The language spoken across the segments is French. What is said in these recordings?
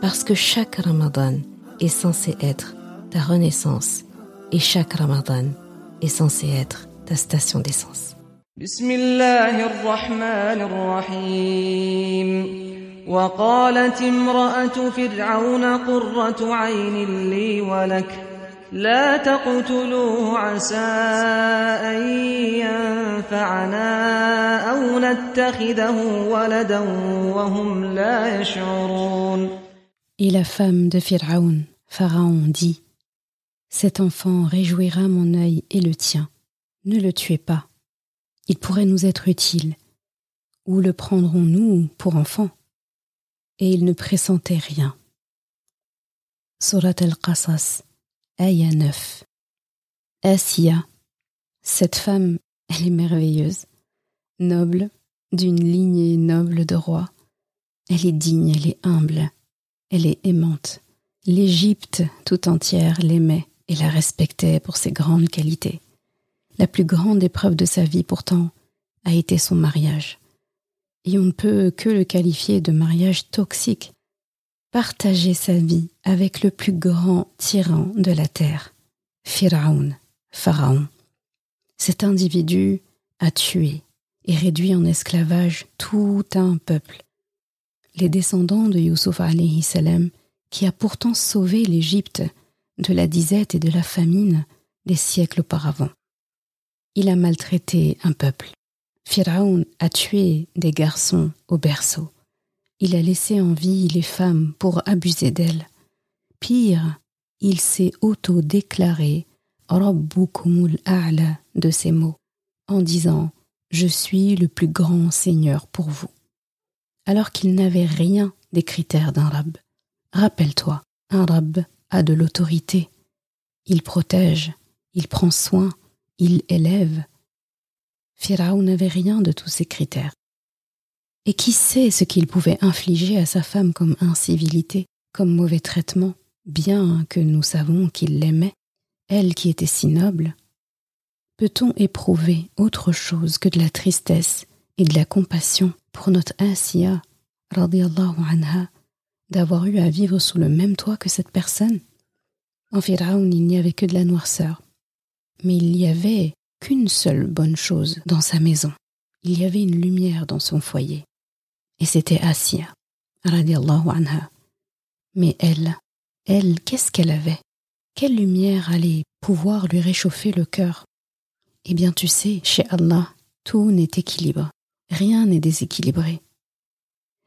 parce que chaque Ramadan est censé être ta renaissance et chaque Ramadan est censé être ta station d'essence. وقالت امرأة فرعون قرة عين لي ولك لا تقتلوه عسى أن ينفعنا أو نتخذه ولدا وهم لا يشعرون Et la femme de Pharaon, Pharaon dit Cet enfant réjouira mon œil et le tien. Ne le tuez pas. Il pourrait nous être utile. Ou le prendrons-nous pour enfant? Et il ne pressentait rien. Surat al-Qasas, Aya 9. Asiya, cette femme, elle est merveilleuse, noble, d'une lignée noble de rois. Elle est digne, elle est humble elle est aimante. L'Égypte tout entière l'aimait et la respectait pour ses grandes qualités. La plus grande épreuve de sa vie pourtant a été son mariage. Et on ne peut que le qualifier de mariage toxique. Partager sa vie avec le plus grand tyran de la terre, Pharaon, Pharaon. Cet individu a tué et réduit en esclavage tout un peuple les descendants de Youssouf salam, qui a pourtant sauvé l'Égypte de la disette et de la famine des siècles auparavant. Il a maltraité un peuple. Pharaon a tué des garçons au berceau. Il a laissé en vie les femmes pour abuser d'elles. Pire, il s'est auto-déclaré Rabbukumul A'la de ces mots, en disant Je suis le plus grand Seigneur pour vous alors qu'il n'avait rien des critères d'un rab. Rappelle-toi, un rab a de l'autorité. Il protège, il prend soin, il élève. Pharaon n'avait rien de tous ces critères. Et qui sait ce qu'il pouvait infliger à sa femme comme incivilité, comme mauvais traitement, bien que nous savons qu'il l'aimait, elle qui était si noble? Peut-on éprouver autre chose que de la tristesse et de la compassion pour notre Asiya, anha, d'avoir eu à vivre sous le même toit que cette personne. En Pharaon, il n'y avait que de la noirceur. Mais il n'y avait qu'une seule bonne chose dans sa maison. Il y avait une lumière dans son foyer. Et c'était Asiya, anha. Mais elle, elle, qu'est-ce qu'elle avait? Quelle lumière allait pouvoir lui réchauffer le cœur? Eh bien, tu sais, chez Allah, tout n'est équilibre. Rien n'est déséquilibré.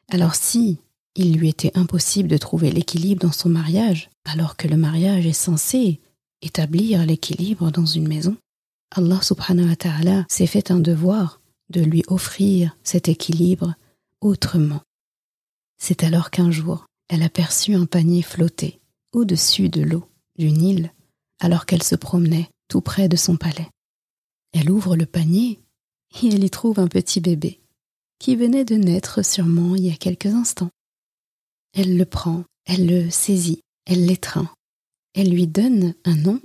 Alors si il lui était impossible de trouver l'équilibre dans son mariage, alors que le mariage est censé établir l'équilibre dans une maison, Allah subhanahu wa ta'ala s'est fait un devoir de lui offrir cet équilibre autrement. C'est alors qu'un jour, elle aperçut un panier flotter au-dessus de l'eau du Nil alors qu'elle se promenait tout près de son palais. Elle ouvre le panier et elle y trouve un petit bébé qui venait de naître sûrement il y a quelques instants. Elle le prend, elle le saisit, elle l'étreint, elle lui donne un nom,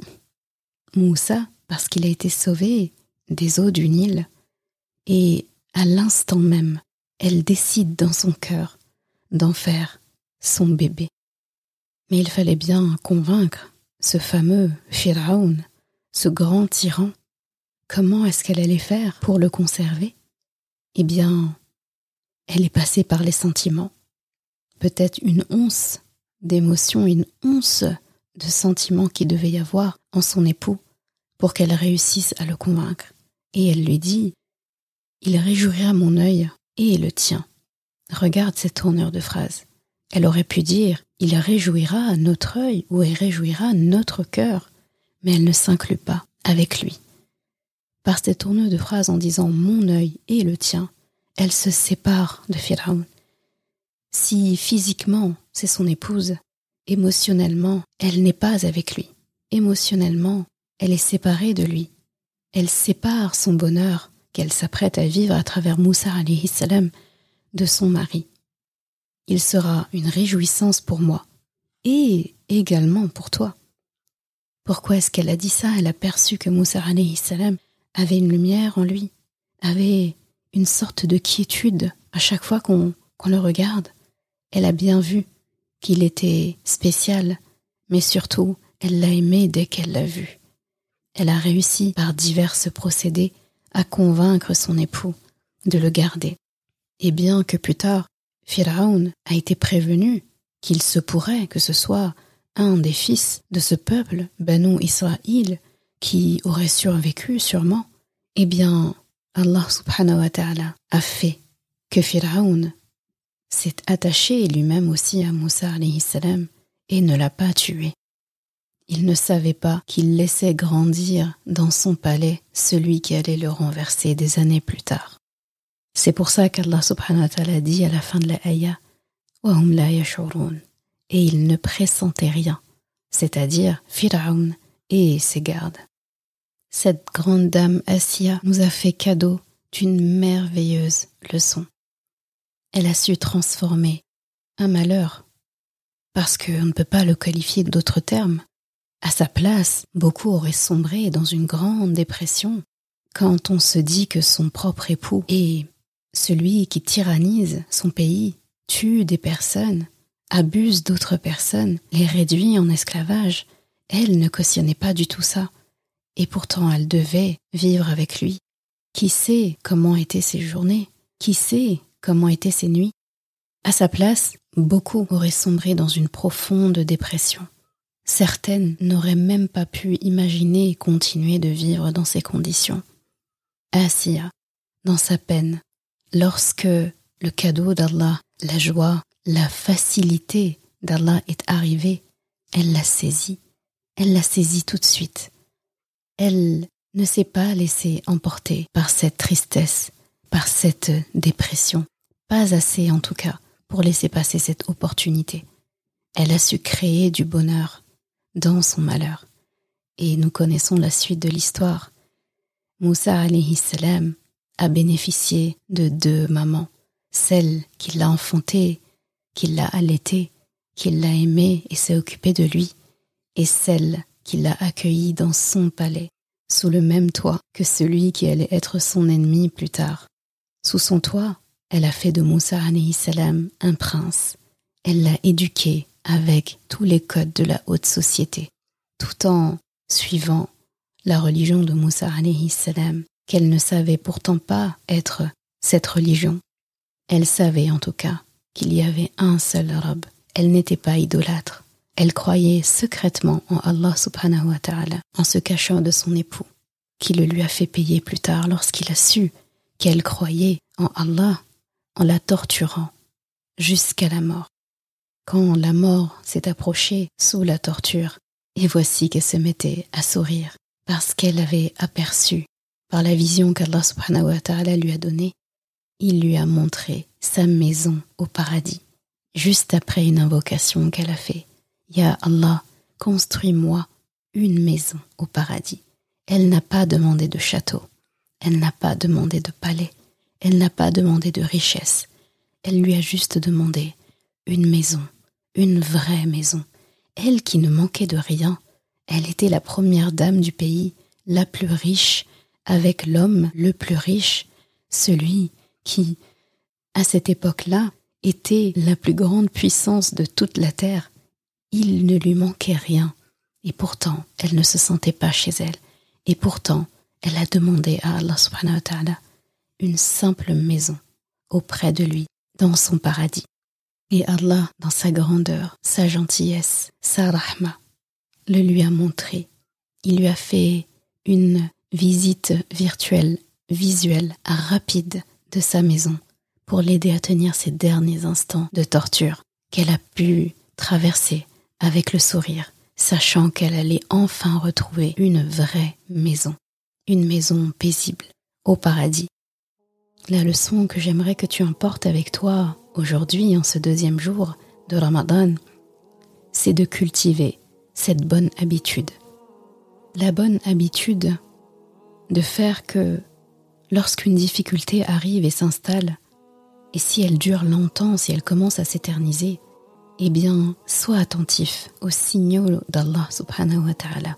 Moussa, parce qu'il a été sauvé des eaux du Nil, et à l'instant même, elle décide dans son cœur d'en faire son bébé. Mais il fallait bien convaincre ce fameux Pharaon, ce grand tyran, Comment est-ce qu'elle allait faire pour le conserver? Eh bien, elle est passée par les sentiments. Peut-être une once d'émotion, une once de sentiments qui devait y avoir en son époux pour qu'elle réussisse à le convaincre. Et elle lui dit Il réjouira mon œil et le tien. Regarde cette tournure de phrase. Elle aurait pu dire Il réjouira notre œil ou il réjouira notre cœur, mais elle ne s'inclut pas avec lui. Par ces tourneux de phrases en disant mon œil et le tien, elle se sépare de Pharaon. Si physiquement c'est son épouse, Émotionnellement, elle n'est pas avec lui. Émotionnellement, elle est séparée de lui. Elle sépare son bonheur qu'elle s'apprête à vivre à travers Moussa salam de son mari. Il sera une réjouissance pour moi et également pour toi. Pourquoi est-ce qu'elle a dit ça? Elle a perçu que Moussa salam avait une lumière en lui, avait une sorte de quiétude à chaque fois qu'on le regarde. Elle a bien vu qu'il était spécial, mais surtout, elle l'a aimé dès qu'elle l'a vu. Elle a réussi par divers procédés à convaincre son époux de le garder. Et bien que plus tard, Pharaon a été prévenu qu'il se pourrait que ce soit un des fils de ce peuple, Banu Israël, qui aurait survécu sûrement, eh bien, Allah subhanahu wa ta'ala a fait que Pharaon s'est attaché lui-même aussi à Moussa salam et ne l'a pas tué. Il ne savait pas qu'il laissait grandir dans son palais celui qui allait le renverser des années plus tard. C'est pour ça qu'Allah subhanahu wa ta'ala dit à la fin de la ayah hum la et il ne pressentait rien, c'est-à-dire Fir'aun et ses gardes. Cette grande dame Assia nous a fait cadeau d'une merveilleuse leçon. Elle a su transformer un malheur, parce qu'on ne peut pas le qualifier d'autre terme, à sa place, beaucoup auraient sombré dans une grande dépression quand on se dit que son propre époux est celui qui tyrannise son pays, tue des personnes, abuse d'autres personnes, les réduit en esclavage. Elle ne cautionnait pas du tout ça. Et pourtant elle devait vivre avec lui. Qui sait comment étaient ses journées? Qui sait comment étaient ses nuits? À sa place, beaucoup auraient sombré dans une profonde dépression. Certaines n'auraient même pas pu imaginer continuer de vivre dans ces conditions. Asiya, dans sa peine, lorsque le cadeau d'Allah, la joie, la facilité d'Allah est arrivé, elle l'a saisi. Elle l'a saisi tout de suite. Elle ne s'est pas laissée emporter par cette tristesse, par cette dépression. Pas assez en tout cas pour laisser passer cette opportunité. Elle a su créer du bonheur, dans son malheur. Et nous connaissons la suite de l'histoire. Moussa alayhi salam a bénéficié de deux mamans, celle qui l'a enfanté, qui l'a allaité, qui l'a aimé et s'est occupée de lui, et celle qui l'a accueilli dans son palais, sous le même toit que celui qui allait être son ennemi plus tard. Sous son toit, elle a fait de Moussa salam un prince. Elle l'a éduqué avec tous les codes de la haute société, tout en suivant la religion de Moussa salam, qu'elle ne savait pourtant pas être cette religion. Elle savait en tout cas qu'il y avait un seul Rab. Elle n'était pas idolâtre. Elle croyait secrètement en Allah subhanahu wa ta'ala en se cachant de son époux, qui le lui a fait payer plus tard lorsqu'il a su qu'elle croyait en Allah en la torturant jusqu'à la mort quand la mort s'est approchée sous la torture, et voici qu'elle se mettait à sourire, parce qu'elle avait aperçu, par la vision qu'Allah subhanahu wa ta'ala lui a donnée, il lui a montré sa maison au paradis, juste après une invocation qu'elle a fait. Ya Allah, construis-moi une maison au paradis. Elle n'a pas demandé de château, elle n'a pas demandé de palais, elle n'a pas demandé de richesse, elle lui a juste demandé une maison une vraie maison. Elle qui ne manquait de rien, elle était la première dame du pays, la plus riche, avec l'homme le plus riche, celui qui, à cette époque-là, était la plus grande puissance de toute la terre. Il ne lui manquait rien, et pourtant elle ne se sentait pas chez elle, et pourtant elle a demandé à Allah subhanahu wa une simple maison auprès de lui, dans son paradis. Et Allah, dans sa grandeur, sa gentillesse, sa rahma, le lui a montré. Il lui a fait une visite virtuelle, visuelle, rapide de sa maison pour l'aider à tenir ces derniers instants de torture qu'elle a pu traverser avec le sourire, sachant qu'elle allait enfin retrouver une vraie maison, une maison paisible au paradis. La leçon que j'aimerais que tu emportes avec toi aujourd'hui, en ce deuxième jour de Ramadan, c'est de cultiver cette bonne habitude. La bonne habitude de faire que lorsqu'une difficulté arrive et s'installe, et si elle dure longtemps, si elle commence à s'éterniser, eh bien, sois attentif aux signaux d'Allah subhanahu wa ta'ala.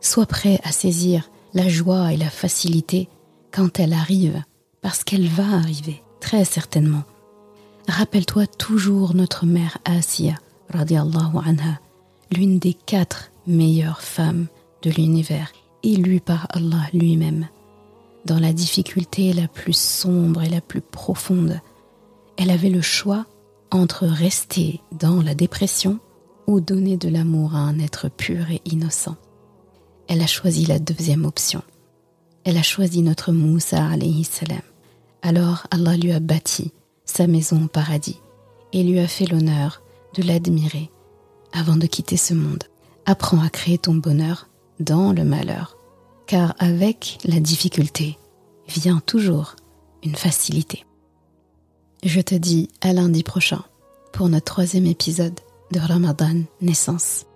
Sois prêt à saisir la joie et la facilité quand elle arrive, parce qu'elle va arriver, très certainement. Rappelle-toi toujours notre mère Asiya, radiallahu anha, l'une des quatre meilleures femmes de l'univers, élue par Allah lui-même. Dans la difficulté la plus sombre et la plus profonde, elle avait le choix entre rester dans la dépression ou donner de l'amour à un être pur et innocent. Elle a choisi la deuxième option. Elle a choisi notre Moussa alayhi salam. Alors Allah lui a bâti sa maison au paradis et lui a fait l'honneur de l'admirer avant de quitter ce monde. Apprends à créer ton bonheur dans le malheur, car avec la difficulté vient toujours une facilité. Je te dis à lundi prochain pour notre troisième épisode de Ramadan Naissance.